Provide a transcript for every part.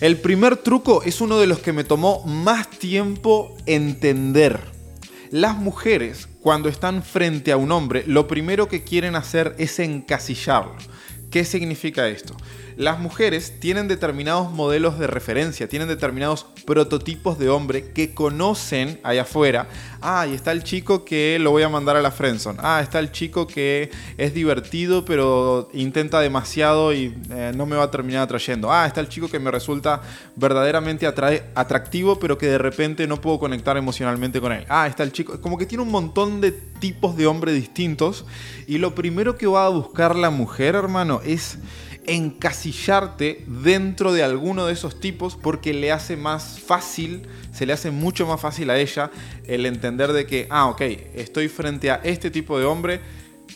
El primer truco es uno de los que me tomó más tiempo entender. Las mujeres, cuando están frente a un hombre, lo primero que quieren hacer es encasillarlo. ¿Qué significa esto? Las mujeres tienen determinados modelos de referencia, tienen determinados prototipos de hombre que conocen allá afuera. Ah, y está el chico que lo voy a mandar a la friendzone. Ah, está el chico que es divertido pero intenta demasiado y eh, no me va a terminar atrayendo. Ah, está el chico que me resulta verdaderamente atractivo pero que de repente no puedo conectar emocionalmente con él. Ah, está el chico, como que tiene un montón de tipos de hombre distintos y lo primero que va a buscar la mujer, hermano, es encasillarte dentro de alguno de esos tipos porque le hace más fácil, se le hace mucho más fácil a ella el entender de que, ah, ok, estoy frente a este tipo de hombre,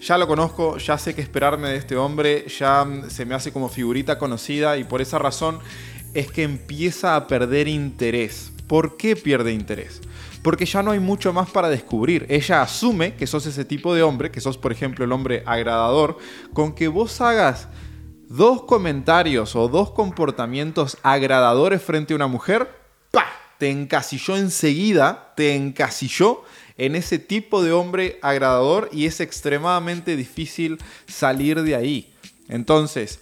ya lo conozco, ya sé qué esperarme de este hombre, ya se me hace como figurita conocida y por esa razón es que empieza a perder interés. ¿Por qué pierde interés? Porque ya no hay mucho más para descubrir. Ella asume que sos ese tipo de hombre, que sos por ejemplo el hombre agradador, con que vos hagas dos comentarios o dos comportamientos agradadores frente a una mujer, ¡pa! Te encasilló enseguida, te encasilló en ese tipo de hombre agradador y es extremadamente difícil salir de ahí. Entonces,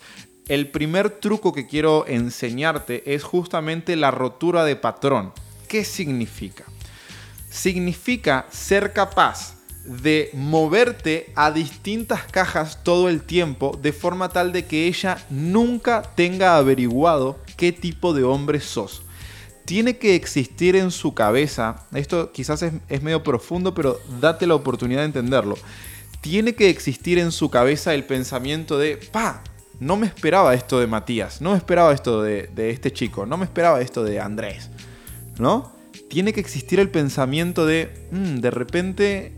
el primer truco que quiero enseñarte es justamente la rotura de patrón. ¿Qué significa? Significa ser capaz de moverte a distintas cajas todo el tiempo de forma tal de que ella nunca tenga averiguado qué tipo de hombre sos. Tiene que existir en su cabeza, esto quizás es, medio profundo, pero date la oportunidad de entenderlo. Tiene que existir en su cabeza el pensamiento de, pa, no me esperaba esto de Matías, no me esperaba esto de, este chico, no me esperaba esto de Andrés, ¿no? Tiene que existir el pensamiento de, mm, de repente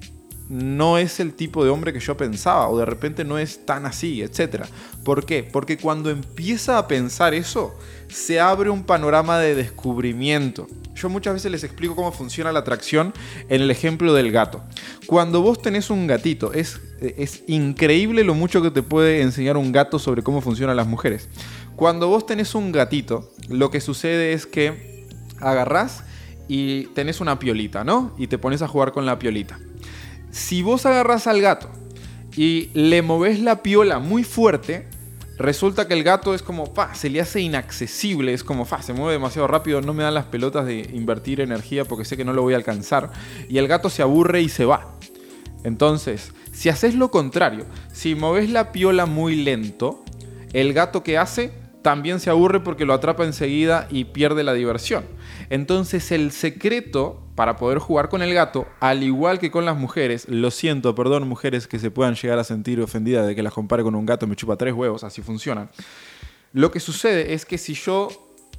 no es el tipo de hombre que yo pensaba o de repente no es tan así, etc. ¿Por qué? Porque cuando empieza a pensar eso, se abre un panorama de descubrimiento. Yo muchas veces les explico cómo funciona la atracción en el ejemplo del gato. Cuando vos tenés un gatito, es, es increíble lo mucho que te puede enseñar un gato sobre cómo funcionan las mujeres. Cuando vos tenés un gatito, lo que sucede es que agarrás y tenés una piolita, ¿no? Y te pones a jugar con la piolita. Si vos agarras al gato y le moves la piola muy fuerte, resulta que el gato es como, pa, se le hace inaccesible, es como, fa, se mueve demasiado rápido, no me dan las pelotas de invertir energía porque sé que no lo voy a alcanzar. Y el gato se aburre y se va. Entonces, si haces lo contrario, si moves la piola muy lento, el gato que hace también se aburre porque lo atrapa enseguida y pierde la diversión. Entonces el secreto para poder jugar con el gato, al igual que con las mujeres, lo siento, perdón mujeres que se puedan llegar a sentir ofendidas de que las compare con un gato, me chupa tres huevos, así funcionan. Lo que sucede es que si yo,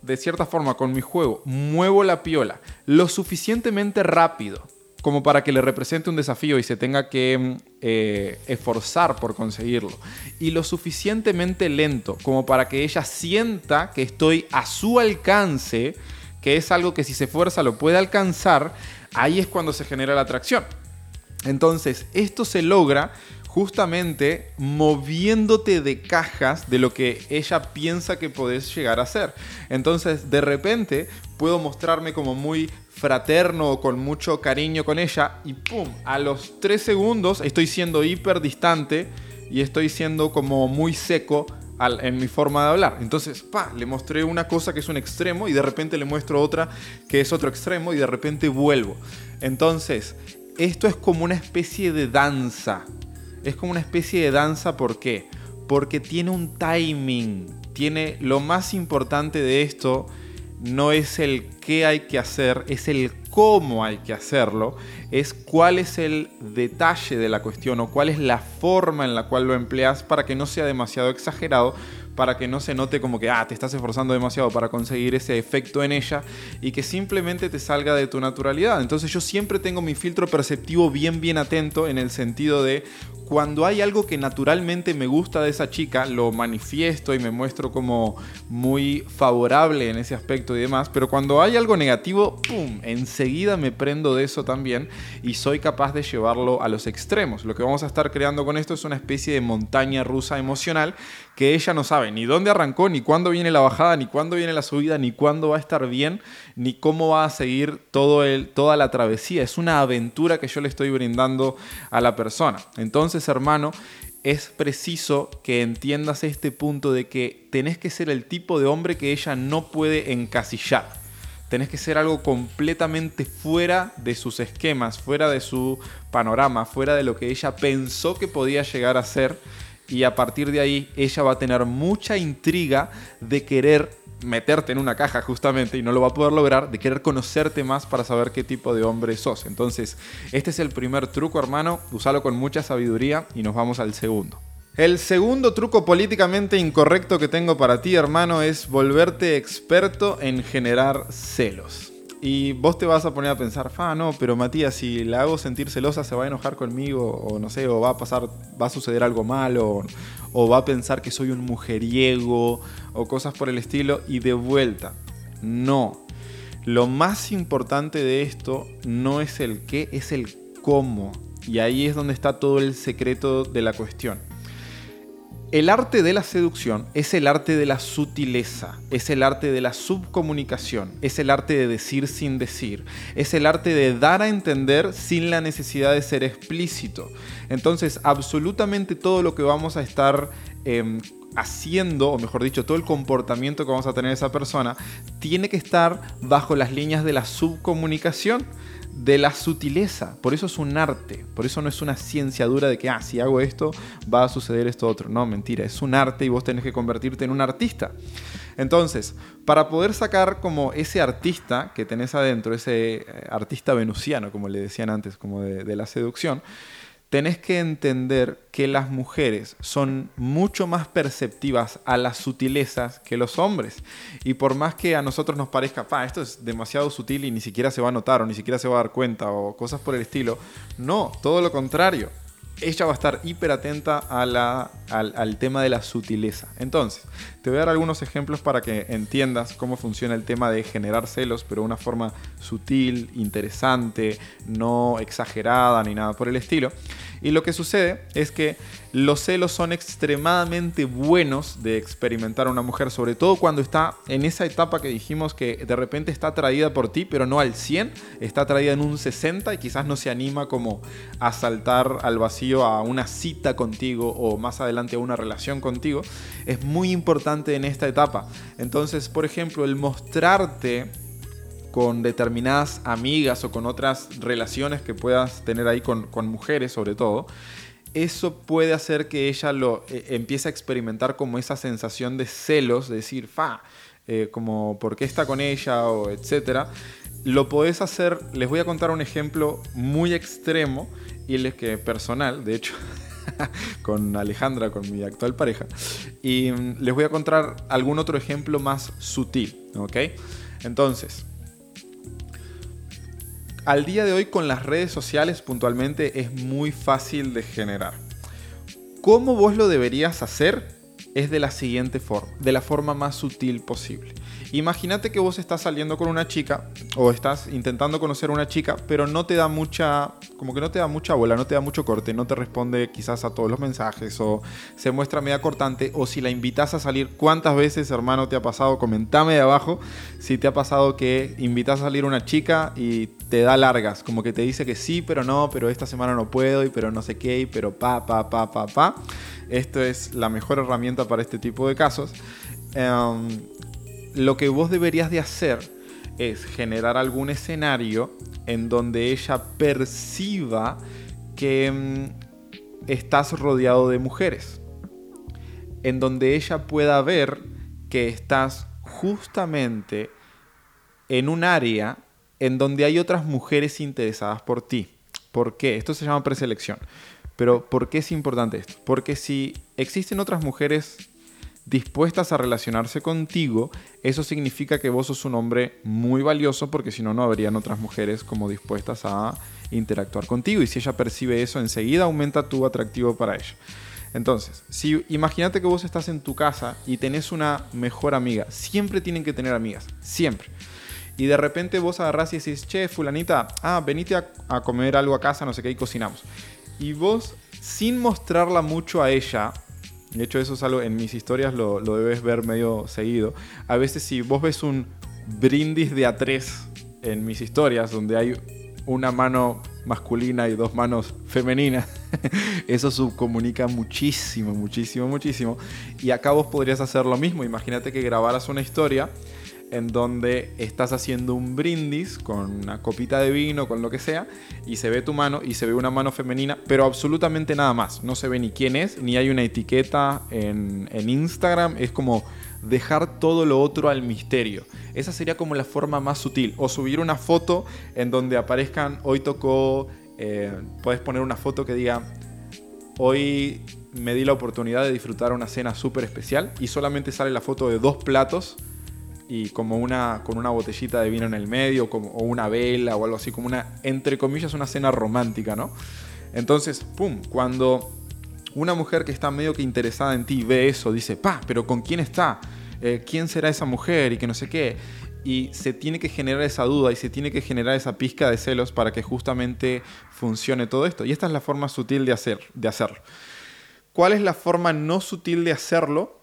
de cierta forma, con mi juego, muevo la piola lo suficientemente rápido como para que le represente un desafío y se tenga que eh, esforzar por conseguirlo. Y lo suficientemente lento como para que ella sienta que estoy a su alcance que es algo que si se fuerza lo puede alcanzar, ahí es cuando se genera la atracción. Entonces, esto se logra justamente moviéndote de cajas de lo que ella piensa que podés llegar a ser. Entonces, de repente, puedo mostrarme como muy fraterno o con mucho cariño con ella y ¡pum! A los tres segundos estoy siendo hiper distante y estoy siendo como muy seco en mi forma de hablar. Entonces, pa, le mostré una cosa que es un extremo y de repente le muestro otra que es otro extremo y de repente vuelvo. Entonces, esto es como una especie de danza. Es como una especie de danza, ¿por qué? Porque tiene un timing. Tiene lo más importante de esto no es el qué hay que hacer, es el cómo hay que hacerlo, es cuál es el detalle de la cuestión o cuál es la forma en la cual lo empleas para que no sea demasiado exagerado, para que no se note como que, ah, te estás esforzando demasiado para conseguir ese efecto en ella y que simplemente te salga de tu naturalidad. Entonces yo siempre tengo mi filtro perceptivo bien, bien atento en el sentido de cuando hay algo que naturalmente me gusta de esa chica, lo manifiesto y me muestro como muy favorable en ese aspecto y demás, pero cuando hay algo negativo, ¡pum!, enseguida me prendo de eso también y soy capaz de llevarlo a los extremos. Lo que vamos a estar creando con esto es una especie de montaña rusa emocional que ella no sabe ni dónde arrancó, ni cuándo viene la bajada, ni cuándo viene la subida, ni cuándo va a estar bien, ni cómo va a seguir toda la travesía. Es una aventura que yo le estoy brindando a la persona. Entonces, hermano, es preciso que entiendas este punto de que tenés que ser el tipo de hombre que ella no puede encasillar. Tenés que ser algo completamente fuera de sus esquemas, fuera de su panorama, fuera de lo que ella pensó que podía llegar a ser. Y a partir de ahí ella va a tener mucha intriga de querer meterte en una caja justamente y no lo va a poder lograr, de querer conocerte más para saber qué tipo de hombre sos. Entonces, este es el primer truco, hermano, usalo con mucha sabiduría y nos vamos al segundo. El segundo truco políticamente incorrecto que tengo para ti, hermano, es volverte experto en generar celos. Y vos te vas a poner a pensar, ah, no, pero Matías, si la hago sentir celosa, se va a enojar conmigo, o no sé, o va a pasar, va a suceder algo malo, o, va a pensar que soy un mujeriego, o cosas por el estilo, y de vuelta, no. Lo más importante de esto no es el qué, es el cómo. Y ahí es donde está todo el secreto de la cuestión. El arte de la seducción es el arte de la sutileza, es el arte de la subcomunicación, es el arte de decir sin decir, es el arte de dar a entender sin la necesidad de ser explícito. Entonces, absolutamente todo lo que vamos a estar em, haciendo, o mejor dicho, todo el comportamiento que vamos a tener esa persona, tiene que estar bajo las líneas de la subcomunicación de la sutileza. Por eso es un arte. Por eso no es una ciencia dura de que, ah, si hago esto, va a suceder esto otro. No, mentira. Es un arte y vos tenés que convertirte en un artista. Entonces, para poder sacar como ese artista que tenés adentro, ese eh, artista venusiano, como le decían antes, como de la seducción, tenés que entender que las mujeres son mucho más perceptivas a las sutilezas que los hombres. Y por más que a nosotros nos parezca, pa, esto es demasiado sutil y ni siquiera se va a notar o ni siquiera se va a dar cuenta o cosas por el estilo, no, todo lo contrario. Ella va a estar hiper atenta al, al tema de la sutileza. Entonces, te voy a dar algunos ejemplos para que entiendas cómo funciona el tema de generar celos, pero de una forma sutil, interesante, no exagerada ni nada por el estilo. Y lo que sucede es que los celos son extremadamente buenos de experimentar a una mujer, sobre todo cuando está en esa etapa que dijimos que de repente está atraída por ti, pero no al 100, está atraída en un 60 y quizás no se anima como a saltar al vacío a una cita contigo o más adelante a una relación contigo. Es muy importante en esta etapa. Entonces, por ejemplo, el mostrarte con determinadas amigas o con otras relaciones que puedas tener ahí con, mujeres sobre todo, eso puede hacer que ella lo eh, empiece a experimentar como esa sensación de celos, de decir, fa, eh, como por qué está con ella o etcétera. Lo podés hacer, les voy a contar un ejemplo muy extremo y les que personal, de hecho, con Alejandra, con mi actual pareja, y mm, les voy a contar algún otro ejemplo más sutil, ¿ok? Entonces, al día de hoy con las redes sociales puntualmente es muy fácil de generar. ¿Cómo vos lo deberías hacer? Es de la siguiente forma, de la forma más sutil posible. Imagínate que vos estás saliendo con una chica o estás intentando conocer a una chica, pero no te da mucha, como que no te da mucha bola, no te da mucho corte, no te responde quizás a todos los mensajes o se muestra media cortante o si la invitas a salir, ¿cuántas veces, hermano, te ha pasado? Comentame de abajo si te ha pasado que invitas a salir una chica y te da largas, como que te dice que sí, pero no, pero esta semana no puedo y pero no sé qué, y pero pa, pa, pa, pa, pa. Esto es la mejor herramienta para este tipo de casos. Em, lo que vos deberías de hacer es generar algún escenario en donde ella perciba que mm, estás rodeado de mujeres. En donde ella pueda ver que estás justamente en un área en donde hay otras mujeres interesadas por ti. ¿Por qué? Esto se llama preselección. Pero ¿por qué es importante esto? Porque si existen otras mujeres dispuestas a relacionarse contigo, eso significa que vos sos un hombre muy valioso porque si no, no habrían otras mujeres como dispuestas a interactuar contigo. Y si ella percibe eso, enseguida aumenta tu atractivo para ella. Entonces, si imagínate que vos estás en tu casa y tenés una mejor amiga, siempre tienen que tener amigas, siempre. Y de repente vos agarrás y decís, che, fulanita, ah, venite a, a comer algo a casa, no sé qué, y cocinamos. Y vos, sin mostrarla mucho a ella, De hecho, eso es algo, en mis historias lo, lo debes ver medio seguido. A veces si vos ves un brindis de A3 en mis historias, donde hay una mano masculina y dos manos femeninas, eso subcomunica muchísimo, muchísimo, muchísimo. Y acá vos podrías hacer lo mismo. Imagínate que grabaras una historia en donde estás haciendo un brindis con una copita de vino, con lo que sea, y se ve tu mano y se ve una mano femenina, pero absolutamente nada más. No se ve ni quién es, ni hay una etiqueta en, en Instagram. Es como dejar todo lo otro al misterio. Esa sería como la forma más sutil. O subir una foto en donde aparezcan, hoy tocó, eh, puedes poner una foto que diga, hoy me di la oportunidad de disfrutar una cena súper especial y solamente sale la foto de dos platos y como una con una botellita de vino en el medio como, o una vela o algo así como una entre comillas una cena romántica no entonces pum cuando una mujer que está medio que interesada en ti ve eso dice pa pero con quién está eh, quién será esa mujer y que no sé qué y se tiene que generar esa duda y se tiene que generar esa pizca de celos para que justamente funcione todo esto. Y esta es la forma sutil de hacer de hacerlo. Cuál es la forma no sutil de hacerlo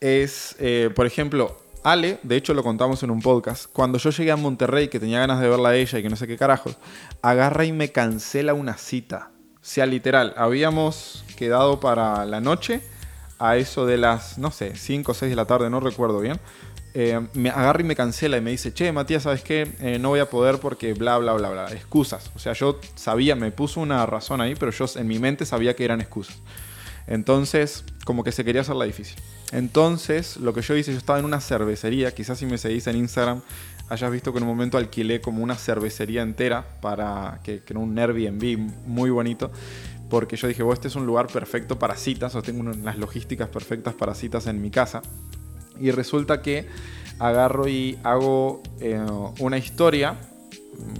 es eh, por ejemplo Ale, de hecho lo contamos en un podcast, cuando yo llegué a Monterrey, que tenía ganas de verla a ella y que no sé qué carajos, agarra y me cancela una cita. O sea, literal, habíamos quedado para la noche, a eso de las, no sé, 5 o 6 de la tarde, no recuerdo bien. Eh, me agarra y me cancela y me dice, che, Matías, ¿sabes qué? Eh, no voy a poder porque bla, bla, bla, bla. Excusas. O sea, yo sabía, me puso una razón ahí, pero yo en mi mente sabía que eran excusas. Entonces, como que se quería hacer la difícil. Entonces, lo que yo hice, yo estaba en una cervecería, quizás si me seguís en Instagram, hayas visto que en un momento alquilé como una cervecería entera para que, que era un Airbnb muy bonito, porque yo dije, oh, este es un lugar perfecto para citas, o tengo unas logísticas perfectas para citas en mi casa. Y resulta que agarro y hago eh, una historia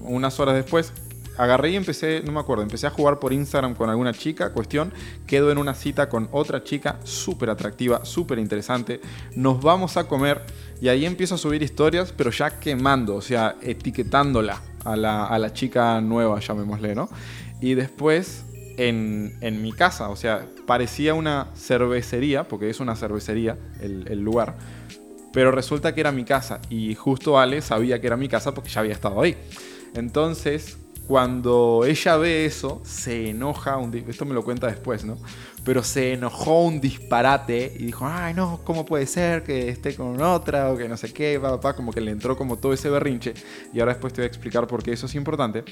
unas horas después agarré y empecé, no me acuerdo, empecé a jugar por Instagram con alguna chica, cuestión, quedo en una cita con otra chica súper atractiva, súper interesante, nos vamos a comer y ahí empiezo a subir historias, pero ya quemando, o sea, etiquetándola a la, a la chica nueva, llamémosle, ¿no? Y después en, en, mi casa, o sea, parecía una cervecería, porque es una cervecería el, el lugar, pero resulta que era mi casa y justo Ale sabía que era mi casa porque ya había estado ahí. Entonces, cuando ella ve eso, se enoja, un, esto me lo cuenta después, ¿no? Pero se enojó un disparate y dijo, ay no, ¿cómo puede ser que esté con otra o que no sé qué, papá, como que le entró como todo ese berrinche. Y ahora después te voy a explicar por qué eso es importante.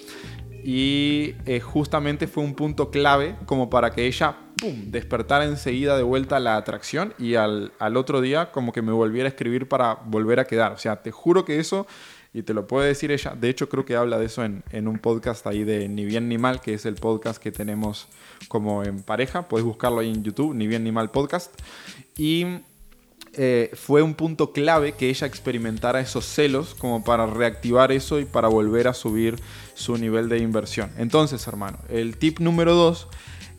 Y eh, justamente fue un punto clave como para que ella, ¡pum!, despertara enseguida de vuelta la atracción y al, al otro día como que me volviera a escribir para volver a quedar. O sea, te juro que eso y te lo puede decir ella. De hecho, creo que habla de eso en, en, un podcast ahí de Ni Bien Ni Mal, que es el podcast que tenemos como en pareja. Puedes buscarlo ahí en YouTube, Ni Bien Ni Mal Podcast. Y eh, fue un punto clave que ella experimentara esos celos como para reactivar eso y para volver a subir su nivel de inversión. Entonces, hermano, el tip número dos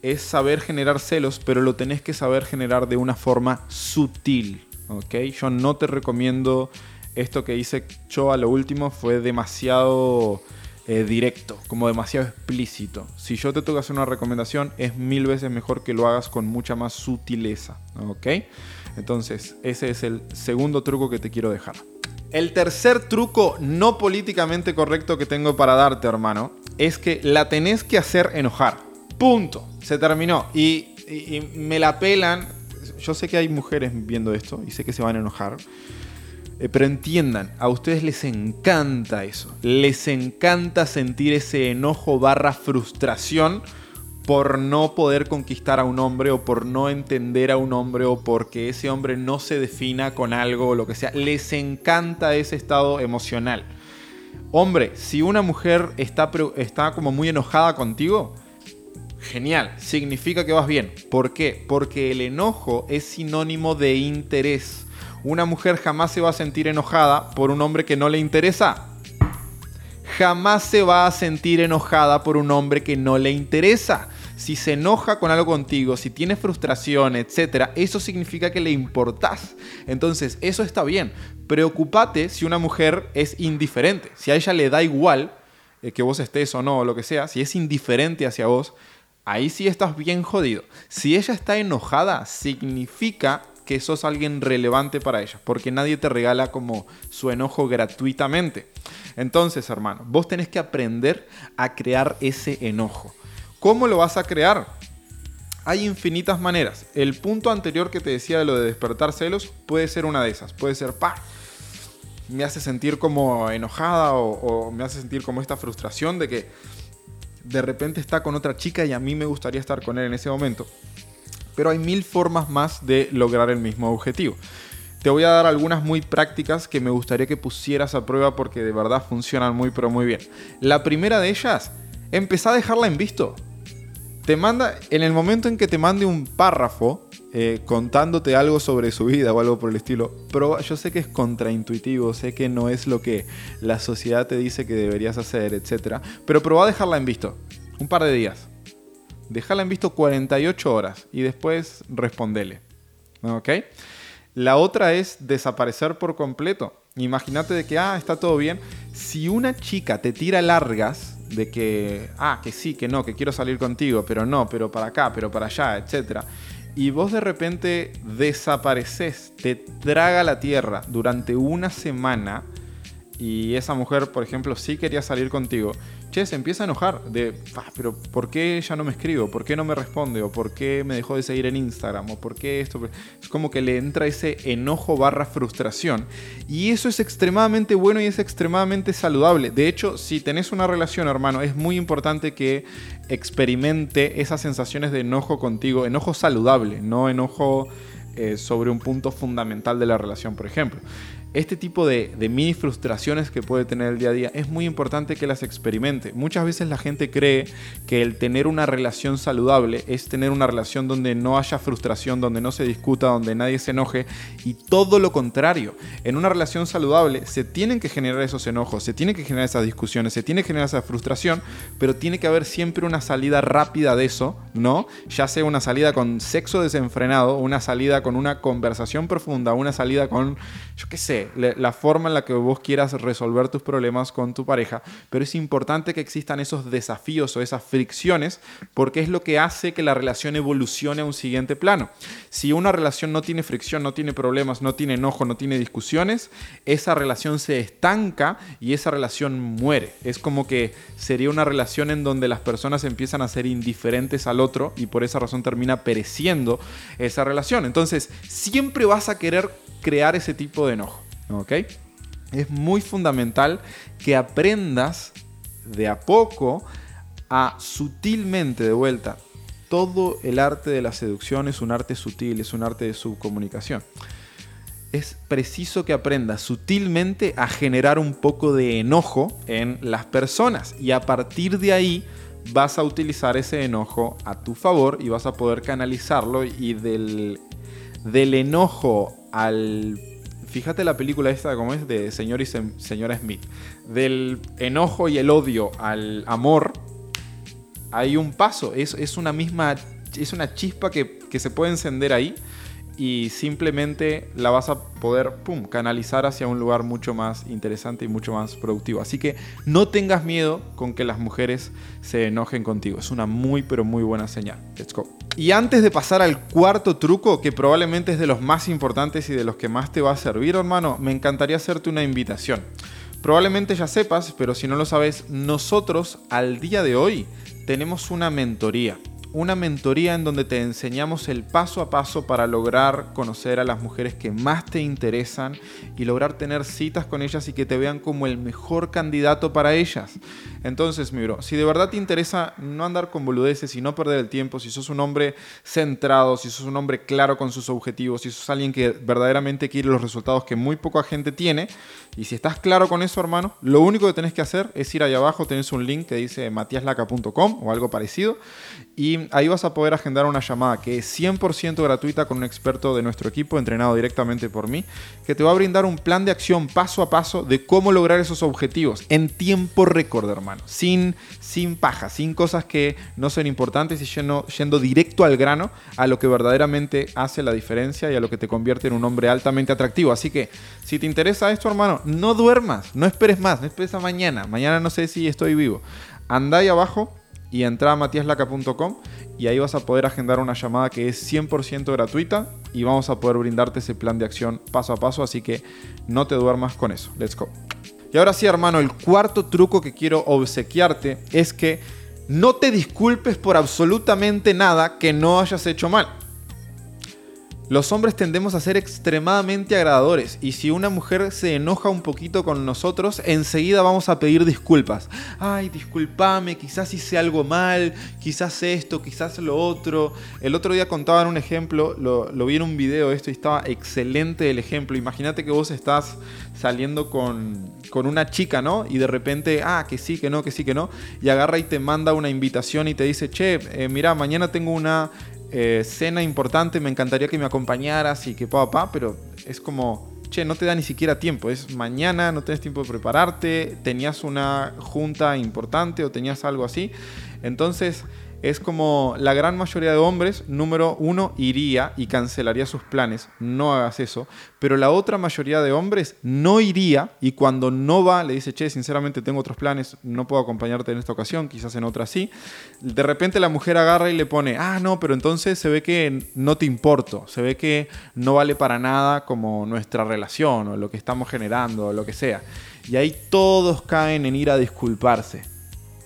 es saber generar celos, pero lo tenés que saber generar de una forma sutil. Yo no te recomiendo esto que hice yo a lo último fue demasiado eh, directo, como demasiado explícito. Si yo te que hacer una recomendación, es mil veces mejor que lo hagas con mucha más sutileza. ¿Ok? Entonces, ese es el segundo truco que te quiero dejar. El tercer truco no políticamente correcto que tengo para darte, hermano, es que la tenés que hacer enojar. Punto. Se terminó. Y, y me la pelan. Yo sé que hay mujeres viendo esto y sé que se van a enojar. Eh, pero entiendan, a ustedes les encanta eso. Les encanta sentir ese enojo barra frustración por no poder conquistar a un hombre o por no entender a un hombre o porque ese hombre no se defina con algo o lo que sea. Les encanta ese estado emocional. Hombre, si una mujer está, está como muy enojada contigo, genial, significa que vas bien. ¿Por qué? Porque el enojo es sinónimo de interés una mujer jamás se va a sentir enojada por un hombre que no le interesa. Jamás se va a sentir enojada por un hombre que no le interesa. Si se enoja con algo contigo, si tiene frustración, etc., eso significa que le importás. Entonces, eso está bien. Preocupate si una mujer es indiferente. Si a ella le da igual eh, que vos estés o no, o lo que sea, si es indiferente hacia vos, ahí sí estás bien jodido. Si ella está enojada, significa que sos alguien relevante para ella, porque nadie te regala como su enojo gratuitamente. Entonces, hermano, vos tenés que aprender a crear ese enojo. ¿Cómo lo vas a crear? Hay infinitas maneras. El punto anterior que te decía de lo de despertar celos puede ser una de esas. Puede ser, pa, me hace sentir como enojada o, o me hace sentir como esta frustración de que de repente está con otra chica y a mí me gustaría estar con él en ese momento. Pero hay mil formas más de lograr el mismo objetivo. Te voy a dar algunas muy prácticas que me gustaría que pusieras a prueba porque de verdad funcionan muy pero muy bien. La primera de ellas, empezá a dejarla en visto. Te manda, en el momento en que te mande un párrafo eh, contándote algo sobre su vida o algo por el estilo, pero yo sé que es contraintuitivo, sé que no es lo que la sociedad te dice que deberías hacer, etc. Pero prueba a dejarla en visto, un par de días. Déjala en visto 48 horas y después respondele. ¿Ok? La otra es desaparecer por completo. Imagínate de que, ah, está todo bien. Si una chica te tira largas de que, ah, que sí, que no, que quiero salir contigo, pero no, pero para acá, pero para allá, etc. Y vos de repente desapareces, te traga la tierra durante una semana y esa mujer, por ejemplo, sí quería salir contigo, che, se empieza a enojar de, pero ¿por qué ella no me escribe? ¿Por qué no me responde? ¿O por qué me dejó de seguir en Instagram? ¿O por qué esto? Es como que le entra ese enojo barra frustración. Y eso es extremadamente bueno y es extremadamente saludable. De hecho, si tenés una relación, hermano, es muy importante que experimente esas sensaciones de enojo contigo, enojo saludable, no enojo... Eh, sobre un punto fundamental de la relación, por ejemplo este tipo de, mini frustraciones que puede tener el día a día es muy importante que las experimente. Muchas veces la gente cree que el tener una relación saludable es tener una relación donde no haya frustración, donde no se discuta, donde nadie se enoje y todo lo contrario. En una relación saludable se tienen que generar esos enojos, se tienen que generar esas discusiones, se tiene que generar esa frustración, pero tiene que haber siempre una salida rápida de eso, ¿no? Ya sea una salida con sexo desenfrenado, una salida con una conversación profunda, una salida con, yo qué sé, la forma en la que vos quieras resolver tus problemas con tu pareja, pero es importante que existan esos desafíos o esas fricciones porque es lo que hace que la relación evolucione a un siguiente plano. Si una relación no tiene fricción, no tiene problemas, no tiene enojo, no tiene discusiones, esa relación se estanca y esa relación muere. Es como que sería una relación en donde las personas empiezan a ser indiferentes al otro y por esa razón termina pereciendo esa relación. Entonces, siempre vas a querer crear ese tipo de enojo. ¿Ok? Es muy fundamental que aprendas de a poco a sutilmente de vuelta. Todo el arte de la seducción es un arte sutil, es un arte de subcomunicación. Es preciso que aprendas sutilmente a generar un poco de enojo en las personas y a partir de ahí vas a utilizar ese enojo a tu favor y vas a poder canalizarlo y del, del enojo al fíjate la película esta, como es, de señor y señora Smith. Del enojo y el odio al amor, hay un paso. Es, es una misma, es una chispa que, que se puede encender ahí y simplemente la vas a poder canalizar hacia un lugar mucho más interesante y mucho más productivo. Así que no tengas miedo con que las mujeres se enojen contigo. Es una muy pero muy buena señal. Let's go. Y antes de pasar al cuarto truco, que probablemente es de los más importantes y de los que más te va a servir, hermano, me encantaría hacerte una invitación. Probablemente ya sepas, pero si no lo sabes, nosotros al día de hoy tenemos una mentoría una mentoría en donde te enseñamos el paso a paso para lograr conocer a las mujeres que más te interesan y lograr tener citas con ellas y que te vean como el mejor candidato para ellas. Entonces, mi bro, si de verdad te interesa no andar con boludeces y no perder el tiempo, si sos un hombre centrado, si sos un hombre claro con sus objetivos, si sos alguien que verdaderamente quiere los resultados que muy poca gente tiene, y si estás claro con eso, hermano, lo único que tenés que hacer es ir allá abajo, tenés un link que dice matiaslaca.com o algo parecido, y ahí vas a poder agendar una llamada que es 100% gratuita con un experto de nuestro equipo, entrenado directamente por mí, que te va a brindar un plan de acción paso a paso de cómo lograr esos objetivos en tiempo récord, hermano. Sin, sin paja, sin cosas que no son importantes y yendo, yendo directo al grano a lo que verdaderamente hace la diferencia y a lo que te convierte en un hombre altamente atractivo. Así que, si te interesa esto, hermano, no duermas, no esperes más, no esperes a mañana. Mañana no sé si estoy vivo. Anda ahí abajo y entra a matiaslaca.com y ahí vas a poder agendar una llamada que es 100% gratuita y vamos a poder brindarte ese plan de acción paso a paso, así que no te duermas con eso. Let's go. Y ahora sí, hermano, el cuarto truco que quiero obsequiarte es que no te disculpes por absolutamente nada que no hayas hecho mal. Los hombres tendemos a ser extremadamente agradadores y si una mujer se enoja un poquito con nosotros, enseguida vamos a pedir disculpas. Ay, discúlpame, quizás hice algo mal, quizás esto, quizás lo otro. El otro día contaban un ejemplo, lo, vi en un video esto y estaba excelente el ejemplo. Imagínate que vos estás saliendo con, con una chica, ¿no? Y de repente, ah, que sí, que no, que sí, que no. Y agarra y te manda una invitación y te dice, che, eh, mira, mañana tengo una eh, cena importante, me encantaría que me acompañaras y que papá, pero es como, che, no te da ni siquiera tiempo, es mañana, no tienes tiempo de prepararte, tenías una junta importante o tenías algo así. Entonces, es como la gran mayoría de hombres, número uno, iría y cancelaría sus planes, no hagas eso, pero la otra mayoría de hombres no iría y cuando no va le dice, che, sinceramente tengo otros planes, no puedo acompañarte en esta ocasión, quizás en otra sí, de repente la mujer agarra y le pone, ah, no, pero entonces se ve que no te importo, se ve que no vale para nada como nuestra relación o lo que estamos generando o lo que sea. Y ahí todos caen en ir a disculparse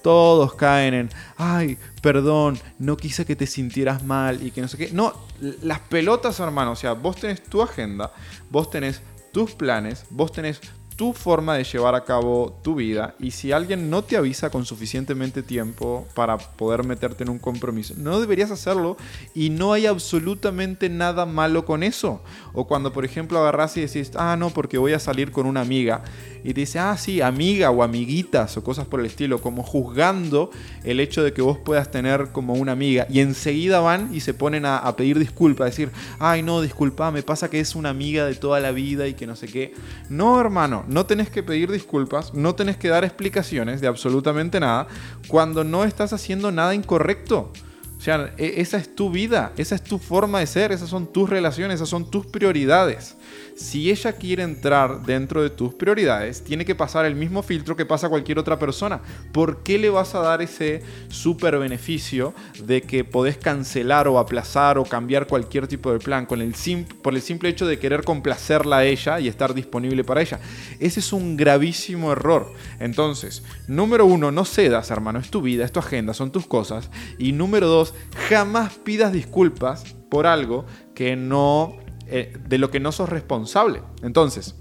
todos caen en, ay, perdón, no quise que te sintieras mal y que no sé qué. No, las pelotas, hermano, o sea, vos tenés tu agenda, vos tenés tus planes, vos tenés tu forma de llevar a cabo tu vida y si alguien no te avisa con suficientemente tiempo para poder meterte en un compromiso, no deberías hacerlo y no hay absolutamente nada malo con eso. O cuando por ejemplo agarras y decís, ah, no, porque voy a salir con una amiga y te dice, ah, sí, amiga o amiguitas o cosas por el estilo, como juzgando el hecho de que vos puedas tener como una amiga y enseguida van y se ponen a, a pedir disculpas, a decir, ay, no, disculpa, me pasa que es una amiga de toda la vida y que no sé qué. No, hermano, no tenés que pedir disculpas, no tenés que dar explicaciones de absolutamente nada cuando no estás haciendo nada incorrecto. O sea, e, esa es tu vida, esa es tu forma de ser, esas son tus relaciones, esas son tus prioridades si ella quiere entrar dentro de tus prioridades, tiene que pasar el mismo filtro que pasa cualquier otra persona. ¿Por qué le vas a dar ese super beneficio de que podés cancelar o aplazar o cambiar cualquier tipo de plan con el por el simple hecho de querer complacerla a ella y estar disponible para ella? Ese es un gravísimo error. Entonces, número uno, no cedas, hermano, es tu vida, es tu agenda, son tus cosas. Y número dos, jamás pidas disculpas por algo que no eh, de lo que no sos responsable. Entonces,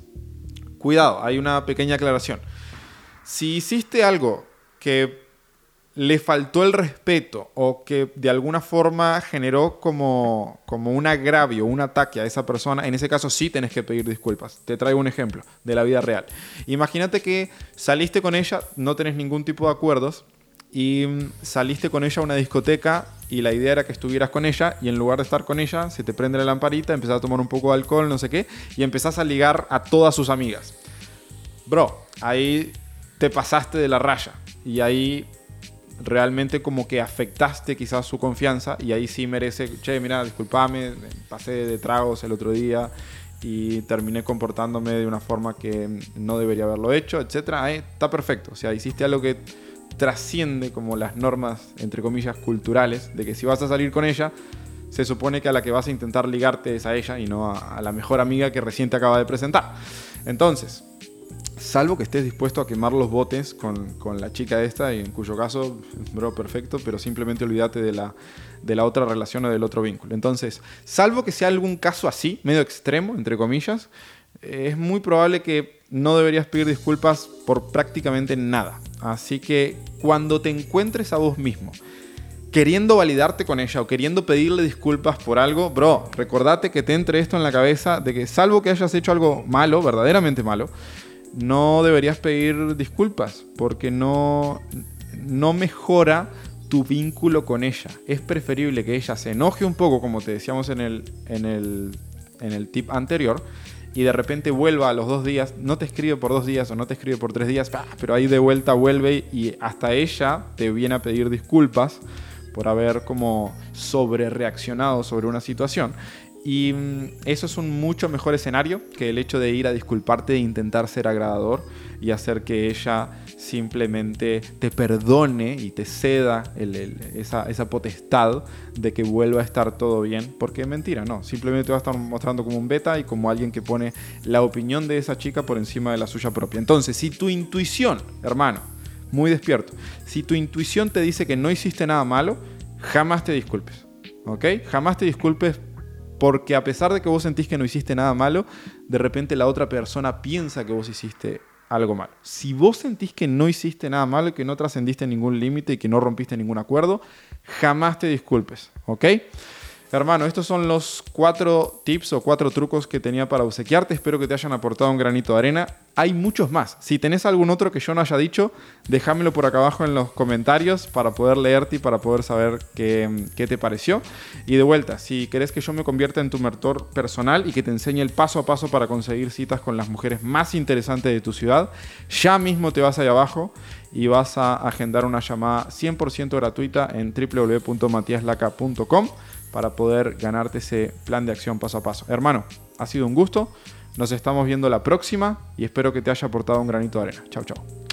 cuidado, hay una pequeña aclaración. Si hiciste algo que le faltó el respeto o que de alguna forma generó como, como un agravio, un ataque a esa persona, en ese caso sí tenés que pedir disculpas. Te traigo un ejemplo de la vida real. Imagínate que saliste con ella, no tenés ningún tipo de acuerdos y mm, saliste con ella a una discoteca y la idea era que estuvieras con ella y en lugar de estar con ella, se te prende la lamparita, empezás a tomar un poco de alcohol, no sé qué, y empezás a ligar a todas sus amigas. Bro, ahí te pasaste de la raya y ahí realmente como que afectaste quizás su confianza y ahí sí merece, che, mira, discúlpame, pasé de tragos el otro día y terminé comportándome de una forma que no debería haberlo hecho, etc. Ahí está perfecto, o sea, hiciste algo que trasciende como las normas, entre comillas, culturales, de que si vas a salir con ella, se supone que a la que vas a intentar ligarte es a ella y no a, la mejor amiga que recién te acaba de presentar. Entonces, salvo que estés dispuesto a quemar los botes con, con, la chica esta, y en cuyo caso, bro, perfecto, pero simplemente olvídate de la, de la otra relación o del otro vínculo. Entonces, salvo que sea algún caso así, medio extremo, entre comillas, es muy probable que no deberías pedir disculpas por prácticamente nada. Así que cuando te encuentres a vos mismo queriendo validarte con ella o queriendo pedirle disculpas por algo, bro, recordate que te entre esto en la cabeza de que salvo que hayas hecho algo malo, verdaderamente malo, no deberías pedir disculpas porque no, no mejora tu vínculo con ella. Es preferible que ella se enoje un poco, como te decíamos en el, en el, en el tip anterior, y de repente vuelva a los dos días, no te escribe por dos días o no te escribe por tres días, pero ahí de vuelta vuelve y hasta ella te viene a pedir disculpas por haber como sobre reaccionado sobre una situación. Y mm, eso es un mucho mejor escenario que el hecho de ir a disculparte e intentar ser agradador y hacer que ella simplemente te perdone y te ceda esa, potestad de que vuelva a estar todo bien. Porque es mentira, no. Simplemente te va a estar mostrando como un beta y como alguien que pone la opinión de esa chica por encima de la suya propia. Entonces, si tu intuición, hermano, muy despierto, si tu intuición te dice que no hiciste nada malo, jamás te disculpes. ¿Ok? Jamás te disculpes porque a pesar de que vos sentís que no hiciste nada malo, de repente la otra persona piensa que vos hiciste algo malo. Si vos sentís que no hiciste nada malo, que no trascendiste ningún límite y que no rompiste ningún acuerdo, jamás te disculpes, ¿ok? Hermano, estos son los cuatro tips o cuatro trucos que tenía para obsequiarte. Espero que te hayan aportado un granito de arena. Hay muchos más. Si tenés algún otro que yo no haya dicho, déjamelo por acá abajo en los comentarios para poder leerte y para poder saber qué, qué te pareció. Y de vuelta, si querés que yo me convierta en tu mentor personal y que te enseñe el paso a paso para conseguir citas con las mujeres más interesantes de tu ciudad, ya mismo te vas ahí abajo y vas a agendar una llamada 100% gratuita en www.matiaslaca.com para poder ganarte ese plan de acción paso a paso. Hermano, ha sido un gusto. Nos estamos viendo la próxima y espero que te haya aportado un granito de arena. Chao, chao.